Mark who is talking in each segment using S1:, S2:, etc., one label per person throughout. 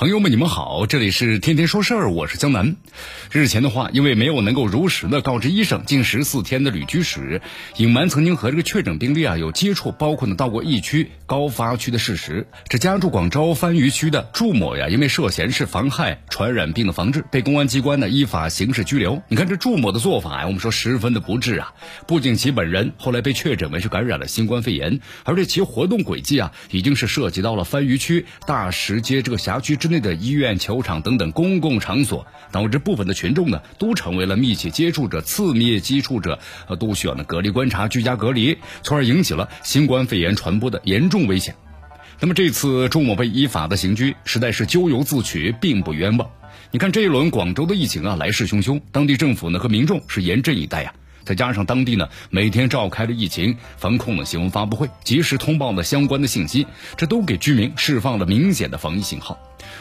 S1: 朋友们，你们好，这里是天天说事儿，我是江南。日前的话，因为没有能够如实的告知医生近十四天的旅居史，隐瞒曾经和这个确诊病例啊有接触，包括呢到过疫区、高发区的事实，这家住广州番禺区的祝某呀，因为涉嫌是妨害传染病的防治，被公安机关呢依法刑事拘留。你看这祝某的做法呀，我们说十分的不智啊！不仅其本人后来被确诊为是感染了新冠肺炎，而且其活动轨迹啊，已经是涉及到了番禺区大石街这个辖区之内的医院、球场等等公共场所，导致部分的群众呢都成为了密切接触者、次密接触者，呃，都需要呢隔离观察、居家隔离，从而引起了新冠肺炎传播的严重危险。那么这次朱某被依法的刑拘，实在是咎由自取，并不冤枉。你看这一轮广州的疫情啊，来势汹汹，当地政府呢和民众是严阵以待呀。再加上当地呢每天召开了疫情防控的新闻发布会，及时通报了相关的信息，这都给居民释放了明显的防疫信号。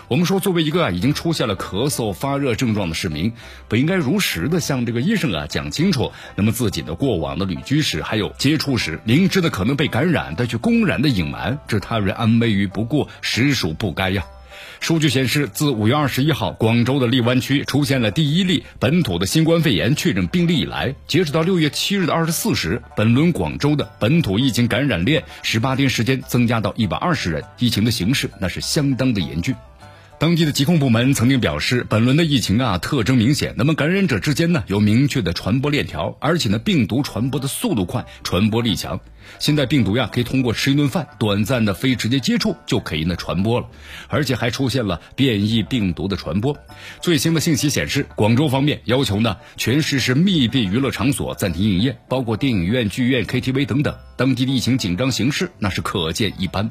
S1: 我们说，作为一个啊已经出现了咳嗽、发热症状的市民，不应该如实的向这个医生啊讲清楚，那么自己的过往的旅居史还有接触史，明知的可能被感染，但却公然的隐瞒，置他人安危于不顾，实属不该呀。数据显示，自五月二十一号广州的荔湾区出现了第一例本土的新冠肺炎确诊病例以来，截止到六月七日的二十四时，本轮广州的本土疫情感染链十八天时间增加到一百二十人，疫情的形势那是相当的严峻。当地的疾控部门曾经表示，本轮的疫情啊特征明显，那么感染者之间呢有明确的传播链条，而且呢病毒传播的速度快，传播力强。现在病毒呀可以通过吃一顿饭、短暂的非直接接触就可以呢传播了，而且还出现了变异病毒的传播。最新的信息显示，广州方面要求呢全市是密闭娱乐场所暂停营业，包括电影院、剧院、KTV 等等。当地的疫情紧张形势那是可见一斑。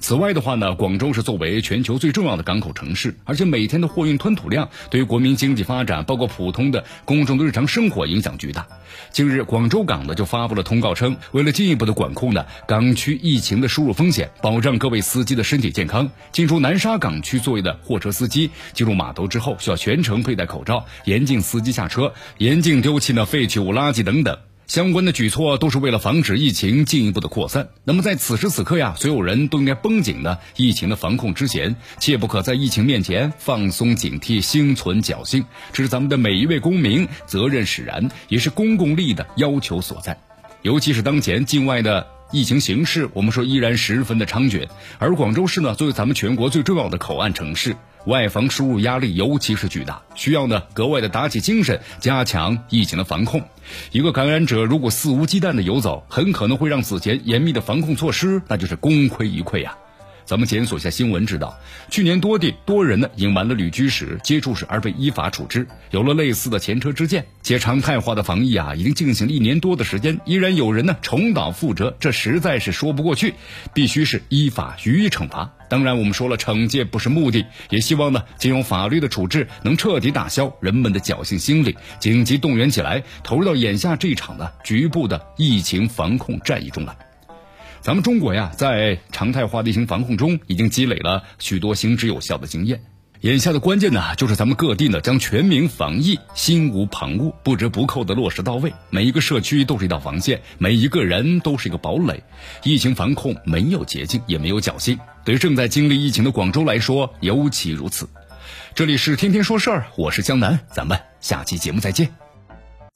S1: 此外的话呢，广州是作为全球最重要的港口城市，而且每天的货运吞吐量对于国民经济发展，包括普通的公众的日常生活影响巨大。近日，广州港呢就发布了通告称，为了进一步的管控呢港区疫情的输入风险，保障各位司机的身体健康，进出南沙港区作业的货车司机进入码头之后需要全程佩戴口罩，严禁司机下车，严禁丢弃呢废弃物垃圾等等。相关的举措都是为了防止疫情进一步的扩散。那么在此时此刻呀，所有人都应该绷紧呢疫情的防控之前，切不可在疫情面前放松警惕、心存侥幸。这是咱们的每一位公民责任使然，也是公共利益的要求所在。尤其是当前境外的疫情形势，我们说依然十分的猖獗，而广州市呢，作为咱们全国最重要的口岸城市。外防输入压力尤其是巨大，需要呢格外的打起精神，加强疫情的防控。一个感染者如果肆无忌惮的游走，很可能会让此前严密的防控措施那就是功亏一篑呀。咱们检索一下新闻，知道去年多地多人呢隐瞒了旅居史、接触史而被依法处置，有了类似的前车之鉴。且常态化的防疫啊，已经进行了一年多的时间，依然有人呢重蹈覆辙，这实在是说不过去，必须是依法予以惩罚。当然，我们说了，惩戒不是目的，也希望呢，借用法律的处置，能彻底打消人们的侥幸心理，紧急动员起来，投入到眼下这一场的局部的疫情防控战役中来。咱们中国呀，在常态化疫情防控中，已经积累了许多行之有效的经验。眼下的关键呢，就是咱们各地呢，将全民防疫心无旁骛、不折不扣的落实到位。每一个社区都是一道防线，每一个人都是一个堡垒。疫情防控没有捷径，也没有侥幸。对正在经历疫情的广州来说，尤其如此。这里是天天说事儿，我是江南，咱们下期节目再见。